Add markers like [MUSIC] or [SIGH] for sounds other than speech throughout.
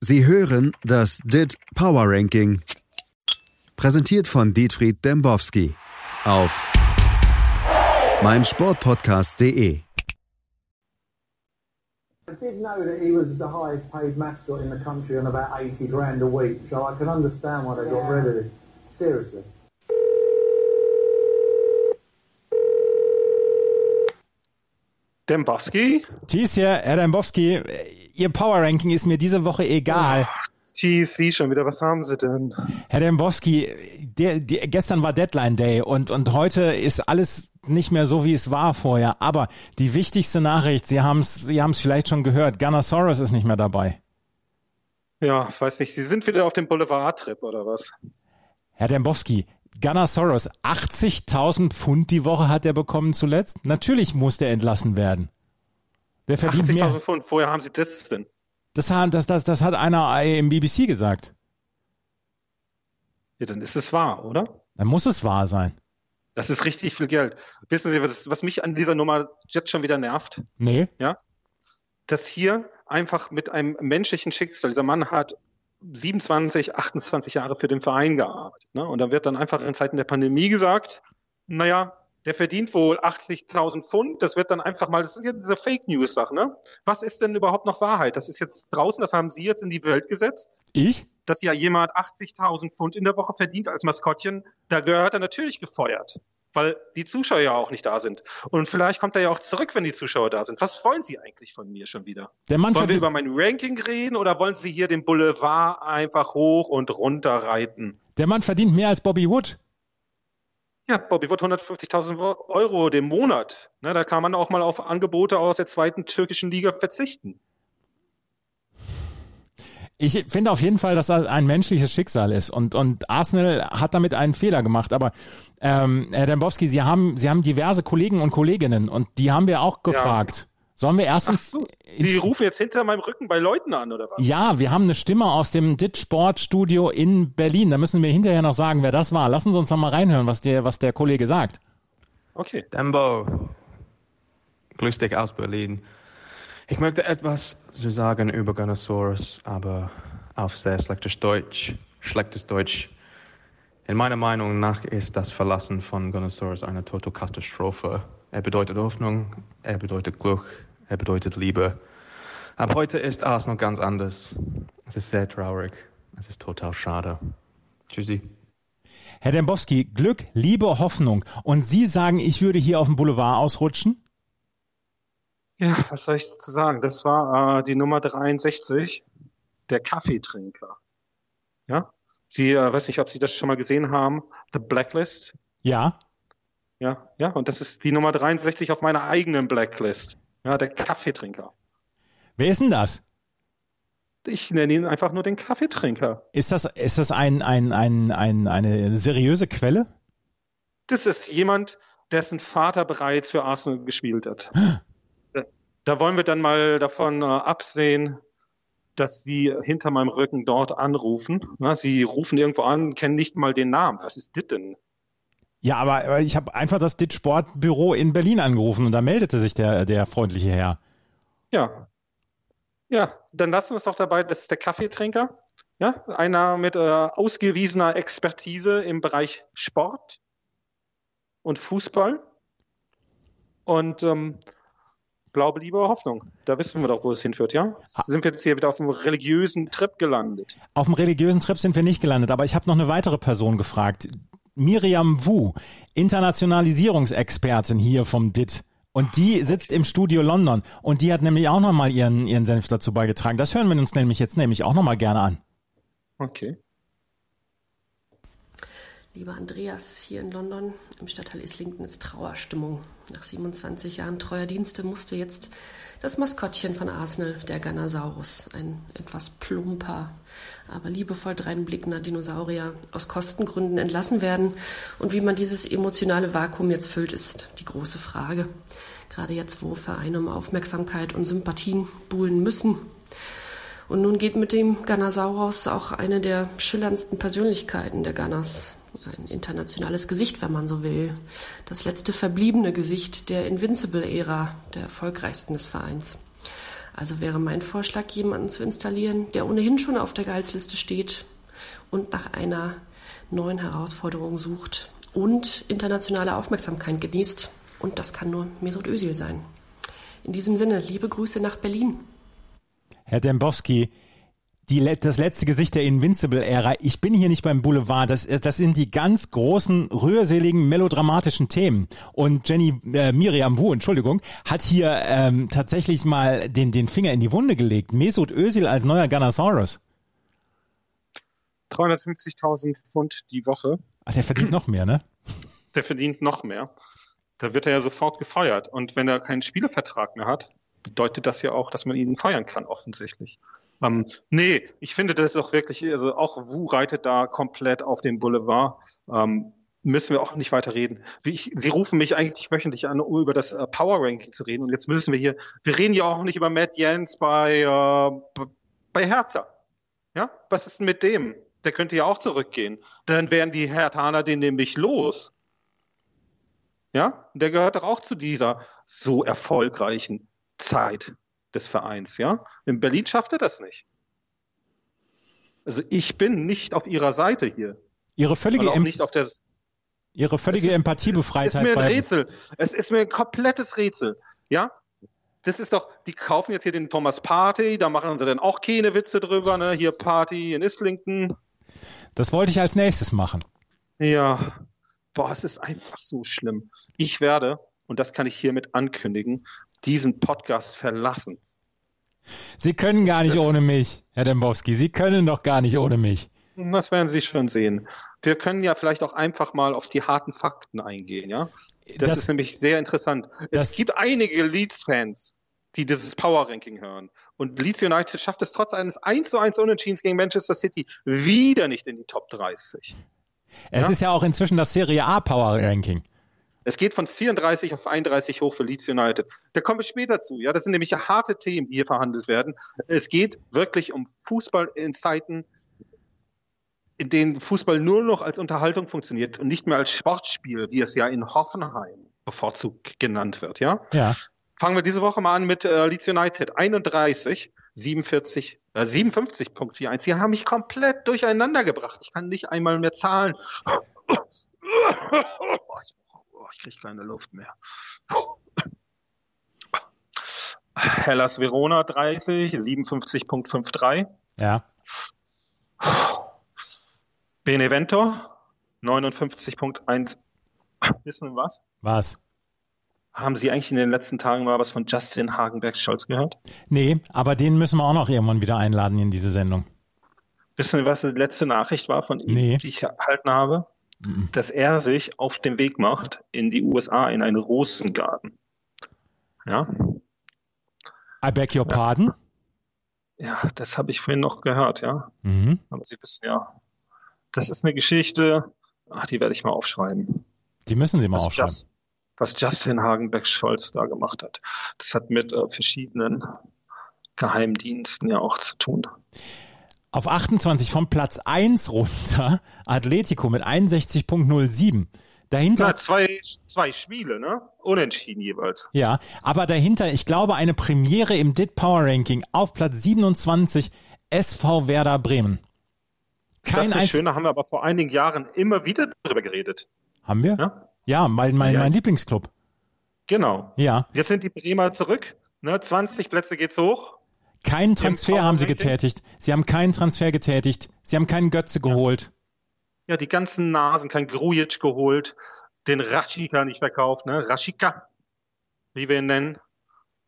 Sie hören das DIT Power Ranking. Präsentiert von Dietfried Dembowski auf meinsportpodcast.de. I did know that he was the highest paid mascot in the country on about 80 grand a week, so I can understand why they got rid of him. Seriously. Dembowski? Hier, Herr Dembowski, Ihr Power Ranking ist mir diese Woche egal. Thies, Sie schon wieder, was haben Sie denn? Herr Dembowski, der, der, gestern war Deadline Day und, und heute ist alles nicht mehr so, wie es war vorher. Aber die wichtigste Nachricht, Sie haben es Sie haben's vielleicht schon gehört, Gunnosaurus ist nicht mehr dabei. Ja, weiß nicht, Sie sind wieder auf dem Boulevard-Trip oder was? Herr Dembowski, Gunnar Soros, 80.000 Pfund die Woche hat er bekommen zuletzt. Natürlich muss der entlassen werden. Der verdient 80.000 Pfund, woher haben Sie das denn? Das, das, das, das hat einer im BBC gesagt. Ja, dann ist es wahr, oder? Dann muss es wahr sein. Das ist richtig viel Geld. Wissen Sie, was, was mich an dieser Nummer jetzt schon wieder nervt? Nee. Ja? Dass hier einfach mit einem menschlichen Schicksal, dieser Mann hat 27, 28 Jahre für den Verein gearbeitet. Ne? Und dann wird dann einfach in Zeiten der Pandemie gesagt, naja, der verdient wohl 80.000 Pfund. Das wird dann einfach mal, das ist ja diese Fake News Sache, ne? Was ist denn überhaupt noch Wahrheit? Das ist jetzt draußen, das haben Sie jetzt in die Welt gesetzt. Ich? Dass ja jemand 80.000 Pfund in der Woche verdient als Maskottchen, da gehört er natürlich gefeuert weil die Zuschauer ja auch nicht da sind. Und vielleicht kommt er ja auch zurück, wenn die Zuschauer da sind. Was wollen Sie eigentlich von mir schon wieder? Der Mann wollen wir über mein Ranking reden oder wollen Sie hier den Boulevard einfach hoch und runter reiten? Der Mann verdient mehr als Bobby Wood. Ja, Bobby Wood 150.000 Euro dem Monat. Ne, da kann man auch mal auf Angebote aus der zweiten türkischen Liga verzichten. Ich finde auf jeden Fall, dass das ein menschliches Schicksal ist und, und Arsenal hat damit einen Fehler gemacht. Aber ähm, Herr Dembowski, Sie haben, Sie haben diverse Kollegen und Kolleginnen und die haben wir auch gefragt. Ja. Sollen wir erstens. So, Sie rufen jetzt hinter meinem Rücken bei Leuten an, oder was? Ja, wir haben eine Stimme aus dem DIT Sportstudio in Berlin. Da müssen wir hinterher noch sagen, wer das war. Lassen Sie uns noch mal reinhören, was der, was der Kollege sagt. Okay. Dembo. Grüß dich aus Berlin. Ich möchte etwas zu sagen über Gunnosaurus, aber auf sehr schlechtes Deutsch. Schlechtes Deutsch. In meiner Meinung nach ist das Verlassen von Gunnosaurus eine totale Katastrophe. Er bedeutet Hoffnung, er bedeutet Glück, er bedeutet Liebe. Aber heute ist Arsenal ganz anders. Es ist sehr traurig. Es ist total schade. Tschüssi. Herr Dembowski, Glück, Liebe, Hoffnung. Und Sie sagen, ich würde hier auf dem Boulevard ausrutschen? Ja, was soll ich dazu sagen? Das war äh, die Nummer 63, der Kaffeetrinker. Ja? Sie, äh, weiß nicht, ob Sie das schon mal gesehen haben, The Blacklist. Ja. Ja, ja, und das ist die Nummer 63 auf meiner eigenen Blacklist. Ja, der Kaffeetrinker. Wer ist denn das? Ich nenne ihn einfach nur den Kaffeetrinker. Ist das, ist das ein, ein, ein, ein, eine seriöse Quelle? Das ist jemand, dessen Vater bereits für Arsenal gespielt hat. Da wollen wir dann mal davon äh, absehen, dass sie hinter meinem Rücken dort anrufen. Na, sie rufen irgendwo an, kennen nicht mal den Namen. Was ist das denn? Ja, aber ich habe einfach das DIT Sportbüro in Berlin angerufen und da meldete sich der, der freundliche Herr. Ja. Ja, dann lassen wir es doch dabei, das ist der Kaffeetrinker. Ja, einer mit äh, ausgewiesener Expertise im Bereich Sport und Fußball. Und ähm, Glaube, Liebe, Hoffnung. Da wissen wir doch, wo es hinführt, ja? Sind wir jetzt hier wieder auf einem religiösen Trip gelandet? Auf dem religiösen Trip sind wir nicht gelandet, aber ich habe noch eine weitere Person gefragt. Miriam Wu, Internationalisierungsexpertin hier vom DIT. Und die sitzt im Studio London. Und die hat nämlich auch nochmal ihren, ihren Senf dazu beigetragen. Das hören wir uns nämlich jetzt nämlich auch nochmal gerne an. Okay. Lieber Andreas, hier in London im Stadtteil Islington ist Trauerstimmung. Nach 27 Jahren treuer Dienste musste jetzt das Maskottchen von Arsenal, der Ganasaurus, ein etwas plumper, aber liebevoll dreinblickender Dinosaurier, aus Kostengründen entlassen werden. Und wie man dieses emotionale Vakuum jetzt füllt, ist die große Frage. Gerade jetzt, wo Vereine um Aufmerksamkeit und Sympathien buhlen müssen, und nun geht mit dem Ganasaurus auch eine der schillerndsten Persönlichkeiten der Ganas ein internationales Gesicht, wenn man so will. Das letzte verbliebene Gesicht der Invincible-Ära, der erfolgreichsten des Vereins. Also wäre mein Vorschlag, jemanden zu installieren, der ohnehin schon auf der Gehaltsliste steht und nach einer neuen Herausforderung sucht und internationale Aufmerksamkeit genießt. Und das kann nur Mesut Özil sein. In diesem Sinne, liebe Grüße nach Berlin. Herr Dembowski, die, das letzte Gesicht der Invincible-Ära. Ich bin hier nicht beim Boulevard. Das, das sind die ganz großen, rührseligen, melodramatischen Themen. Und Jenny äh, Miriam Wu, Entschuldigung, hat hier ähm, tatsächlich mal den, den Finger in die Wunde gelegt. Mesut Özil als neuer Gunnosaurus. 350.000 Pfund die Woche. Ach, der verdient noch mehr, ne? Der verdient noch mehr. Da wird er ja sofort gefeuert. Und wenn er keinen Spielervertrag mehr hat, bedeutet das ja auch, dass man ihn feuern kann, offensichtlich. Ähm, nee, ich finde das auch wirklich, also auch Wu reitet da komplett auf den Boulevard. Ähm, müssen wir auch nicht weiter reden. Ich, Sie rufen mich eigentlich wöchentlich an, um über das äh, Power Ranking zu reden. Und jetzt müssen wir hier, wir reden ja auch nicht über Matt Jens bei, äh, bei Hertha. Ja, was ist denn mit dem? Der könnte ja auch zurückgehen. Dann wären die Herthaner den nämlich los. Ja, der gehört doch auch zu dieser so erfolgreichen Zeit des Vereins, ja. In Berlin schafft er das nicht. Also ich bin nicht auf ihrer Seite hier. Ihre völlige, auch nicht auf der, ihre völlige Empathiebefreitheit. Es ist mir ein Rätsel. Es ist mir ein komplettes Rätsel. Ja? Das ist doch, die kaufen jetzt hier den Thomas Party, da machen sie dann auch keine Witze drüber, ne? Hier Party in Islington. Das wollte ich als nächstes machen. Ja. Boah, es ist einfach so schlimm. Ich werde, und das kann ich hiermit ankündigen, diesen Podcast verlassen. Sie können gar nicht ohne mich, Herr Dembowski. Sie können doch gar nicht ohne mich. Das werden Sie schon sehen. Wir können ja vielleicht auch einfach mal auf die harten Fakten eingehen, ja? Das, das ist nämlich sehr interessant. Es gibt einige Leeds-Fans, die dieses Power-Ranking hören. Und Leeds United schafft es trotz eines 1 zu 1 Unentschiedens gegen Manchester City wieder nicht in die Top 30. Es ja? ist ja auch inzwischen das Serie A Power-Ranking. Es geht von 34 auf 31 hoch für Leeds United. Da kommen wir später zu. Ja, das sind nämlich harte Themen, die hier verhandelt werden. Es geht wirklich um Fußball in Zeiten, in denen Fußball nur noch als Unterhaltung funktioniert und nicht mehr als Sportspiel, wie es ja in Hoffenheim bevorzugt genannt wird. Ja. Ja. Fangen wir diese Woche mal an mit äh, Leeds United 31, 47, äh, 57.41. Sie haben mich komplett durcheinander gebracht. Ich kann nicht einmal mehr zahlen. [LAUGHS] ich kriege keine Luft mehr. Hellas Verona 30, 57.53. Ja. Benevento 59.1. Wissen Sie was? Was? Haben Sie eigentlich in den letzten Tagen mal was von Justin Hagenberg-Scholz gehört? Nee, aber den müssen wir auch noch irgendwann wieder einladen in diese Sendung. Wissen Sie, was die letzte Nachricht war von ihm, nee. die ich erhalten habe? Mhm. dass er sich auf den Weg macht in die USA in einen Rosengarten. Ja. I beg your pardon? Ja, das habe ich vorhin noch gehört, ja. Mhm. Aber Sie wissen ja, das ist eine Geschichte, ach, die werde ich mal aufschreiben. Die müssen Sie mal was aufschreiben. Just, was Justin Hagenbeck-Scholz da gemacht hat. Das hat mit äh, verschiedenen Geheimdiensten ja auch zu tun. Auf 28 vom Platz 1 runter [LAUGHS] Atletico mit 61.07. Dahinter. Na, zwei, zwei Spiele, ne? Unentschieden jeweils. Ja, aber dahinter, ich glaube, eine Premiere im DIT Power Ranking auf Platz 27 SV Werder Bremen. Kein das ist schön, da haben wir aber vor einigen Jahren immer wieder drüber geredet. Haben wir? Ja, ja mein, mein, ja. mein Lieblingsclub. Genau. Ja. Jetzt sind die Bremer zurück. Ne? 20 Plätze geht's hoch. Keinen Transfer haben sie getätigt. Sie haben keinen Transfer getätigt. Sie haben keinen Götze geholt. Ja, die ganzen Nasen, kein Grujic geholt, den Raschika nicht verkauft, ne? Raschika, wie wir ihn nennen,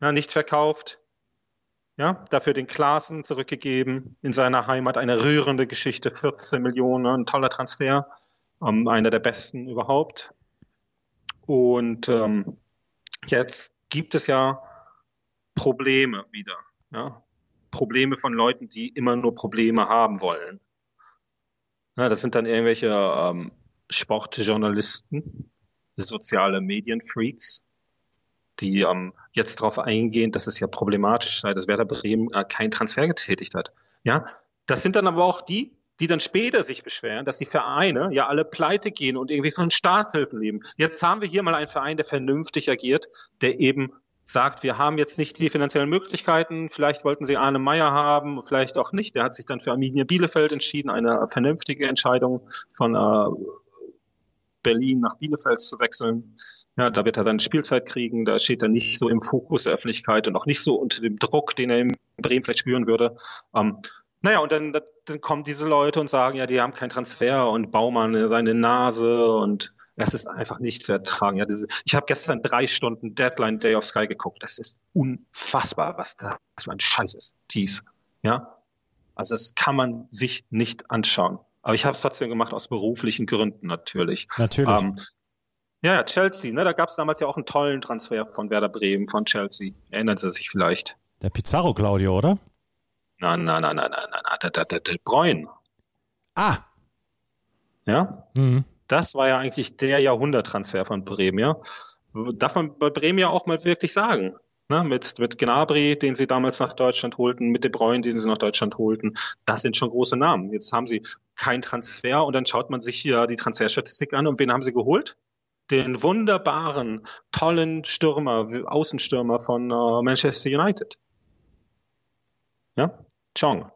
ja, nicht verkauft. Ja, dafür den Klaassen zurückgegeben in seiner Heimat. Eine rührende Geschichte, 14 Millionen, ein toller Transfer, ähm, einer der besten überhaupt. Und ähm, jetzt gibt es ja Probleme wieder. Ja? Probleme von Leuten, die immer nur Probleme haben wollen. Ja, das sind dann irgendwelche ähm, Sportjournalisten, soziale Medienfreaks, die ähm, jetzt darauf eingehen, dass es ja problematisch sei, dass Werder Bremen äh, keinen Transfer getätigt hat. Ja, das sind dann aber auch die, die dann später sich beschweren, dass die Vereine ja alle pleite gehen und irgendwie von Staatshilfen leben. Jetzt haben wir hier mal einen Verein, der vernünftig agiert, der eben sagt, wir haben jetzt nicht die finanziellen Möglichkeiten, vielleicht wollten sie Arne Meyer haben, vielleicht auch nicht. Der hat sich dann für Arminia Bielefeld entschieden, eine vernünftige Entscheidung von äh, Berlin nach Bielefeld zu wechseln. Ja, da wird er dann Spielzeit kriegen, da steht er nicht so im Fokus der Öffentlichkeit und auch nicht so unter dem Druck, den er in Bremen vielleicht spüren würde. Ähm, naja, und dann, dann kommen diese Leute und sagen, ja, die haben keinen Transfer und Baumann seine Nase und das ist einfach nicht zu ertragen. Ja, diese, ich habe gestern drei Stunden Deadline Day of Sky geguckt. Das ist unfassbar, was da für ein Scheiß ist. Tease. Ja, also das kann man sich nicht anschauen. Aber ich habe es trotzdem gemacht aus beruflichen Gründen natürlich. Natürlich. Ähm, ja, Chelsea, ne, da gab es damals ja auch einen tollen Transfer von Werder Bremen, von Chelsea. Erinnern Sie sich vielleicht? Der Pizarro Claudio, oder? Nein, nein, nein, nein, nein, nein, der, der, der, der Bräun. Ah. Ja? Mhm. Das war ja eigentlich der Jahrhunderttransfer von Bremen, ja. Darf man bei Bremen ja auch mal wirklich sagen. Ne, mit, mit Gnabry, den sie damals nach Deutschland holten, mit De Bruyne, den sie nach Deutschland holten. Das sind schon große Namen. Jetzt haben sie keinen Transfer und dann schaut man sich hier die Transferstatistik an und wen haben sie geholt? Den wunderbaren, tollen Stürmer, Außenstürmer von uh, Manchester United. Ja, Chong.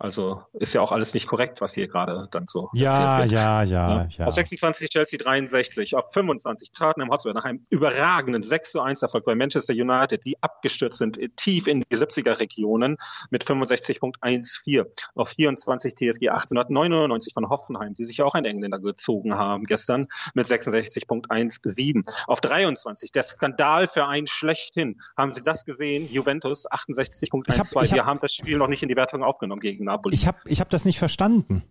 Also ist ja auch alles nicht korrekt, was hier gerade dann so ja, wird. Ja, ja, ja, ja. Auf 26 Chelsea 63, auf 25 Tottenham Hotspur nach einem überragenden 6 zu 1 Erfolg bei Manchester United, die abgestürzt sind tief in die 70er Regionen mit 65.14. Auf 24 TSG 1899 von Hoffenheim, die sich ja auch ein Engländer gezogen haben gestern mit 66.17. Auf 23 der Skandalverein schlechthin. Haben Sie das gesehen? Juventus 68.12. Wir haben das Spiel noch nicht in die Wertung aufgenommen gegen Napoli. Ich habe ich hab das nicht verstanden.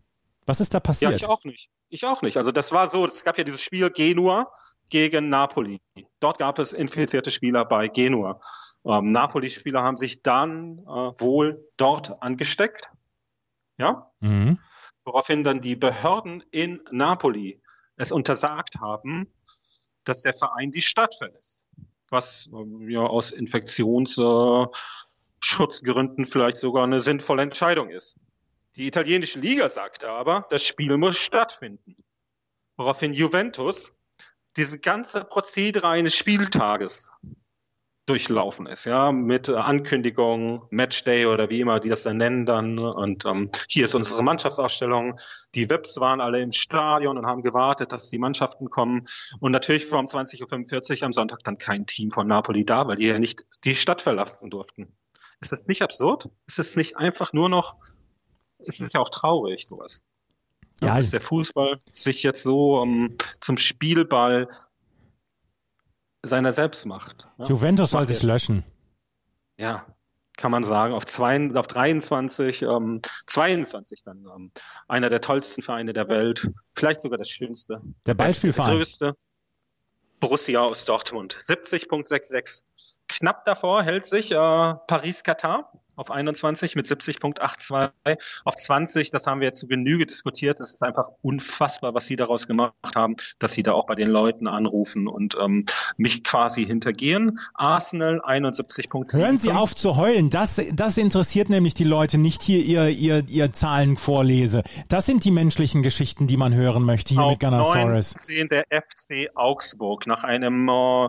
Was ist da passiert? Ja, ich auch nicht. Ich auch nicht. Also das war so, es gab ja dieses Spiel Genua gegen Napoli. Dort gab es infizierte Spieler bei Genua. Ähm, Napoli-Spieler haben sich dann äh, wohl dort angesteckt. Ja? Mhm. Woraufhin dann die Behörden in Napoli es untersagt haben, dass der Verein die Stadt verlässt. Was äh, ja aus Infektions, äh, Schutzgründen vielleicht sogar eine sinnvolle Entscheidung ist. Die italienische Liga sagte aber, das Spiel muss stattfinden. Woraufhin Juventus diese ganze Prozedere eines Spieltages durchlaufen ist, ja, mit Ankündigung, Matchday oder wie immer die das dann nennen dann. Und ähm, hier ist unsere Mannschaftsausstellung. Die Vips waren alle im Stadion und haben gewartet, dass die Mannschaften kommen. Und natürlich vor um 20.45 Uhr am Sonntag dann kein Team von Napoli da, weil die ja nicht die Stadt verlassen durften. Ist das nicht absurd? Ist es nicht einfach nur noch, es ist ja auch traurig, sowas. Ja, dass der Fußball sich jetzt so um, ähm, zum Spielball seiner selbst macht. Ja? Juventus soll sich löschen. Ja, kann man sagen, auf, zwei, auf 23, ähm, 22 dann ähm, einer der tollsten Vereine der Welt, vielleicht sogar das schönste. Der Beispielverein. Der größte. Borussia aus Dortmund. 70.66 Knapp davor hält sich äh, Paris-Katar auf 21 mit 70.82 auf 20. Das haben wir jetzt zu Genüge diskutiert. Das ist einfach unfassbar, was sie daraus gemacht haben, dass sie da auch bei den Leuten anrufen und ähm, mich quasi hintergehen. Arsenal 71. Hören Sie auf zu heulen. Das, das interessiert nämlich die Leute nicht hier ihr, ihr, ihr Zahlen vorlese. Das sind die menschlichen Geschichten, die man hören möchte hier auf mit Gunnosaurus. 19 der FC Augsburg nach einem äh,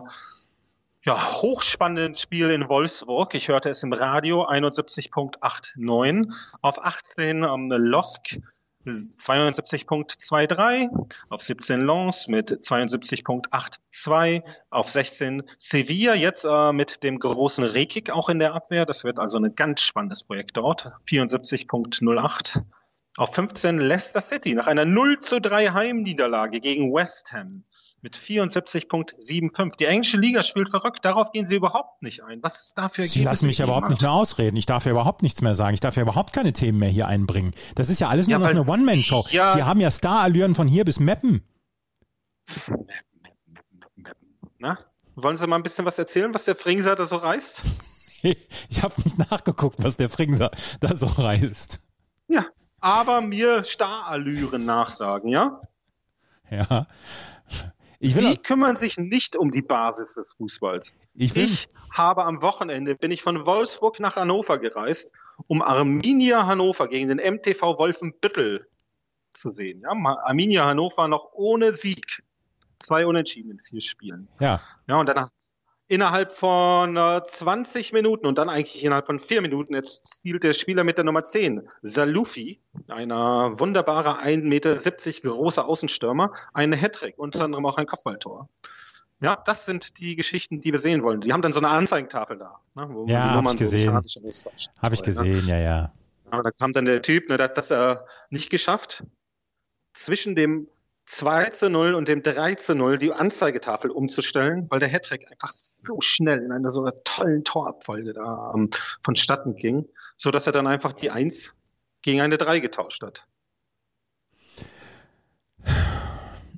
ja, hochspannenden Spiel in Wolfsburg. Ich hörte es im Radio 71.89. Auf 18 ähm, Losk 72.23, auf 17 Lens mit 72.82, auf 16 Sevilla jetzt äh, mit dem großen Rekik auch in der Abwehr. Das wird also ein ganz spannendes Projekt dort. 74.08. Auf 15 Leicester City nach einer 0 zu 3 Heimniederlage gegen West Ham mit 74.75. Die englische Liga spielt verrückt, darauf gehen Sie überhaupt nicht ein. Was ist dafür? Sie lassen mich überhaupt nicht mehr ausreden. Ich darf ja überhaupt nichts mehr sagen. Ich darf ja überhaupt keine Themen mehr hier einbringen. Das ist ja alles nur ja, noch eine One-Man-Show. Ja, Sie haben ja Star-Allüren von hier bis Meppen. Na, wollen Sie mal ein bisschen was erzählen, was der Fringser da so reißt? [LAUGHS] ich habe nicht nachgeguckt, was der Fringser da so reißt. Ja, aber mir Star-Allüren nachsagen, ja? Ja. Sie kümmern sich nicht um die Basis des Fußballs. Ich, ich, habe am Wochenende, bin ich von Wolfsburg nach Hannover gereist, um Arminia Hannover gegen den MTV Wolfenbüttel zu sehen. Ja, Arminia Hannover noch ohne Sieg. Zwei Unentschieden in vier Spielen. Ja. Ja, und dann innerhalb von äh, 20 Minuten und dann eigentlich innerhalb von vier Minuten erzielt der Spieler mit der Nummer 10, Salufi, einer wunderbare 1,70 Meter große Außenstürmer, einen Hattrick, unter anderem auch ein Kopfballtor. Ja, das sind die Geschichten, die wir sehen wollen. Die haben dann so eine Anzeigentafel da. Ne, wo ja, habe ich gesehen. Habe ich gesehen, ja, ja. Aber da kam dann der Typ, ne, der hat das äh, nicht geschafft, zwischen dem 2 zu 0 und dem 3 zu 0 die Anzeigetafel umzustellen, weil der Hattrick einfach so schnell in einer so einer tollen Torabfolge da ähm, vonstatten ging, so dass er dann einfach die 1 gegen eine 3 getauscht hat.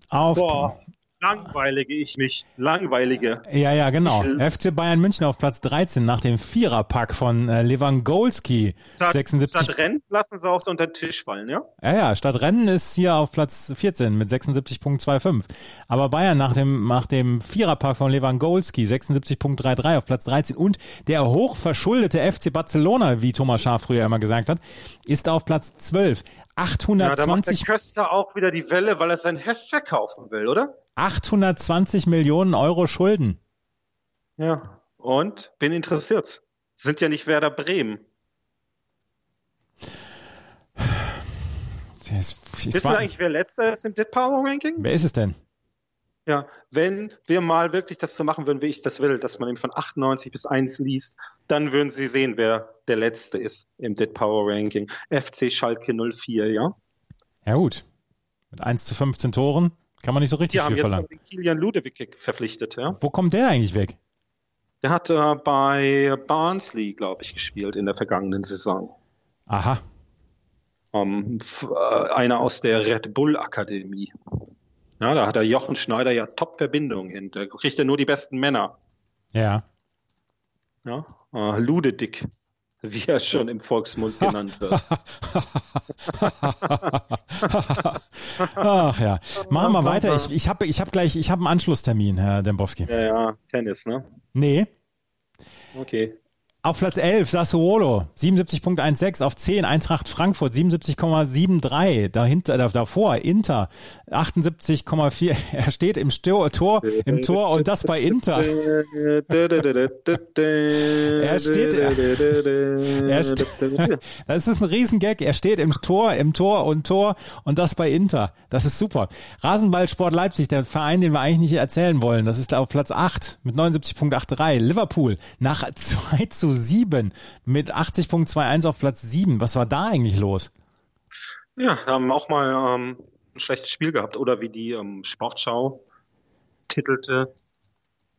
Auf, Boah. Langweilige ich mich. Langweilige. Ja, ja, genau. FC Bayern München auf Platz 13 nach dem Viererpack von äh, Lewandowski. Statt, 76. Statt Rennen lassen sie auch so unter den Tisch fallen, ja? Ja, ja. Statt Rennen ist hier auf Platz 14 mit 76.25. Aber Bayern nach dem, nach dem Viererpack von Lewandowski 76.33 auf Platz 13 und der hochverschuldete FC Barcelona, wie Thomas Schaaf früher immer gesagt hat, ist auf Platz 12. 820. Ja, da macht der Köster auch wieder die Welle, weil er sein Heft verkaufen will, oder? 820 Millionen Euro Schulden. Ja, und bin interessiert. Sind ja nicht Werder Bremen. Das, das Wissen wir eigentlich, wer letzter ist im Dead Power Ranking? Wer ist es denn? Ja, wenn wir mal wirklich das so machen würden, wie ich das will, dass man eben von 98 bis 1 liest, dann würden Sie sehen, wer der Letzte ist im Dead Power Ranking. FC Schalke 04, ja? Ja gut. Mit 1 zu 15 Toren kann man nicht so richtig Die viel verlangen. Haben jetzt Kilian Ludewig verpflichtet, ja? Wo kommt der eigentlich weg? Der hat äh, bei Barnsley, glaube ich, gespielt in der vergangenen Saison. Aha. Um, äh, einer aus der Red Bull Akademie. Ja, da hat der Jochen Schneider ja Top-Verbindungen hin. Da kriegt er nur die besten Männer. Ja. Ja, äh, Ludedick, wie er schon im Volksmund genannt wird. Ach ja. Machen wir weiter. Ich, ich habe ich hab gleich, ich habe einen Anschlusstermin, Herr Dembowski. Ja, ja, Tennis, ne? Nee. Okay. Auf Platz 11 Sassuolo 77.16 auf 10 Eintracht Frankfurt 77,73 dahinter davor Inter 78,4 [LAUGHS] er steht im Tor, Tor im Tor und das bei Inter. Er steht er [LAUGHS] steht das ist ein Riesengag er steht im Tor im Tor und Tor und das bei Inter. Das ist super. Rasenballsport Leipzig der Verein den wir eigentlich nicht erzählen wollen das ist auf Platz 8 mit 79.83 Liverpool. Nach [LAUGHS] 2 zu 7 mit 80.21 auf Platz 7. Was war da eigentlich los? Ja, haben auch mal ähm, ein schlechtes Spiel gehabt. Oder wie die ähm, Sportschau titelte,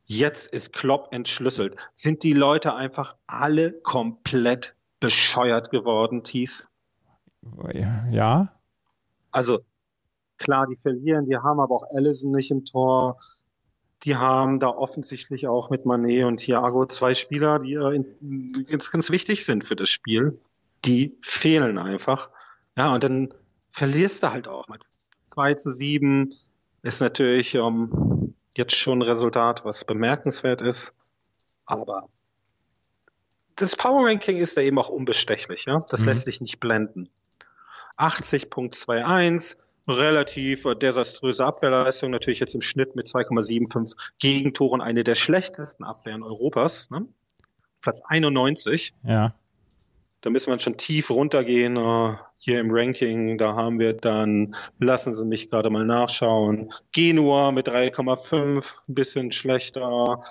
jetzt ist Klopp entschlüsselt. Sind die Leute einfach alle komplett bescheuert geworden, Thies? Ja. Also, klar, die verlieren, die haben aber auch Allison nicht im Tor. Die haben da offensichtlich auch mit Manet und Thiago zwei Spieler, die äh, ganz, ganz wichtig sind für das Spiel. Die fehlen einfach. Ja, und dann verlierst du halt auch. Mit 2 zu 7 ist natürlich ähm, jetzt schon ein Resultat, was bemerkenswert ist. Aber das Power Ranking ist da eben auch unbestechlich. Ja? Das mhm. lässt sich nicht blenden. 80.21, relativ äh, desaströse Abwehrleistung, natürlich jetzt im Schnitt mit 2,75 Gegentoren eine der schlechtesten Abwehren Europas. Ne? Platz 91. Ja. Da müssen wir schon tief runtergehen äh, hier im Ranking. Da haben wir dann, lassen Sie mich gerade mal nachschauen, Genua mit 3,5, ein bisschen schlechter.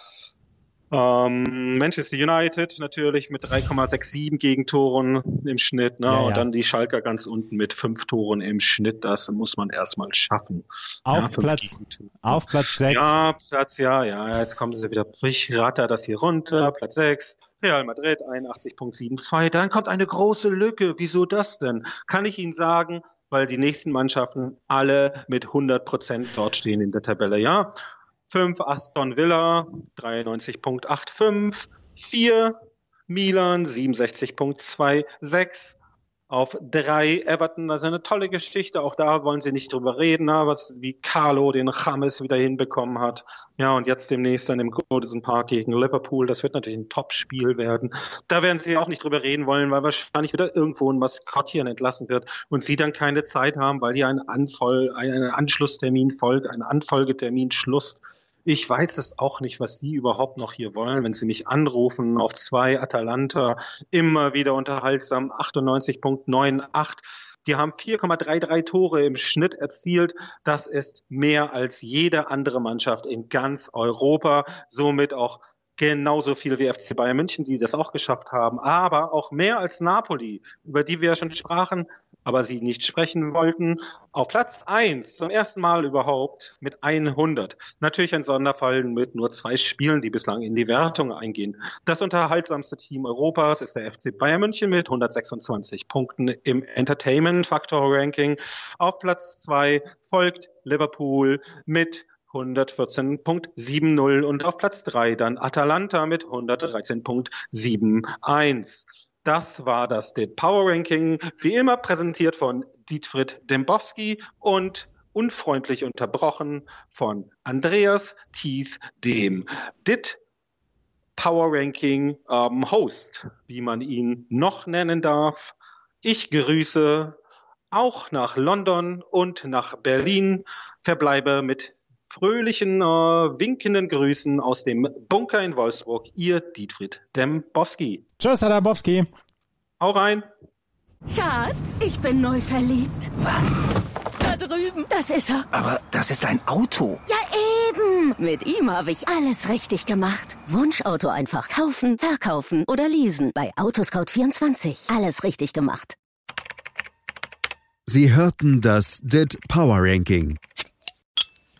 Ähm, Manchester United natürlich mit 3,67 Gegentoren im Schnitt, ne? Ja, ja. Und dann die Schalker ganz unten mit fünf Toren im Schnitt. Das muss man erstmal schaffen. Auf ja, Platz, auf Platz 6. Ja, Platz, ja, ja. Jetzt kommen sie wieder. Ich ratter das hier runter. Platz 6. Real Madrid 81.72. Dann kommt eine große Lücke. Wieso das denn? Kann ich Ihnen sagen, weil die nächsten Mannschaften alle mit 100 Prozent dort stehen in der Tabelle, ja? 5 Aston Villa 93.85, 4 Milan 67.26, auf 3 Everton, ist eine tolle Geschichte, auch da wollen sie nicht drüber reden, was wie Carlo den James wieder hinbekommen hat. Ja, und jetzt demnächst dann im Goodison Park gegen Liverpool, das wird natürlich ein Top-Spiel werden. Da werden sie auch nicht drüber reden wollen, weil wahrscheinlich wieder irgendwo ein Maskottchen entlassen wird und sie dann keine Zeit haben, weil hier ein, Anvoll, ein Anschlusstermin folgt, ein Anfolgetermin Schluss Ich weiß es auch nicht, was Sie überhaupt noch hier wollen, wenn Sie mich anrufen auf zwei Atalanta, immer wieder unterhaltsam, 98.98. Die haben 4,33 Tore im Schnitt erzielt. Das ist mehr als jede andere Mannschaft in ganz Europa. Somit auch genauso viel wie FC Bayern München, die das auch geschafft haben, aber auch mehr als Napoli, über die wir ja schon sprachen, aber sie nicht sprechen wollten. Auf Platz eins zum ersten Mal überhaupt mit 100. Natürlich ein Sonderfall mit nur zwei Spielen, die bislang in die Wertung eingehen. Das unterhaltsamste Team Europas ist der FC Bayern München mit 126 Punkten im Entertainment Factor Ranking. Auf Platz zwei folgt Liverpool mit 114.70 und auf Platz 3 dann Atalanta mit 113.71. Das war das The Power Ranking, wie immer präsentiert von Dietfried Dembowski und unfreundlich unterbrochen von Andreas Thies, dem DIT Power Ranking ähm, Host, wie man ihn noch nennen darf. Ich grüße auch nach London und nach Berlin, verbleibe mit fröhlichen, äh, winkenden Grüßen aus dem Bunker in Wolfsburg, ihr Dietfried Dembowski. Tschüss, Herr Dembowski. Hau rein. Schatz, ich bin neu verliebt. Was? Da drüben. Das ist er. Aber das ist ein Auto. Ja, eben. Mit ihm habe ich alles richtig gemacht. Wunschauto einfach kaufen, verkaufen oder leasen. Bei Autoscout24. Alles richtig gemacht. Sie hörten das DIT Power Ranking.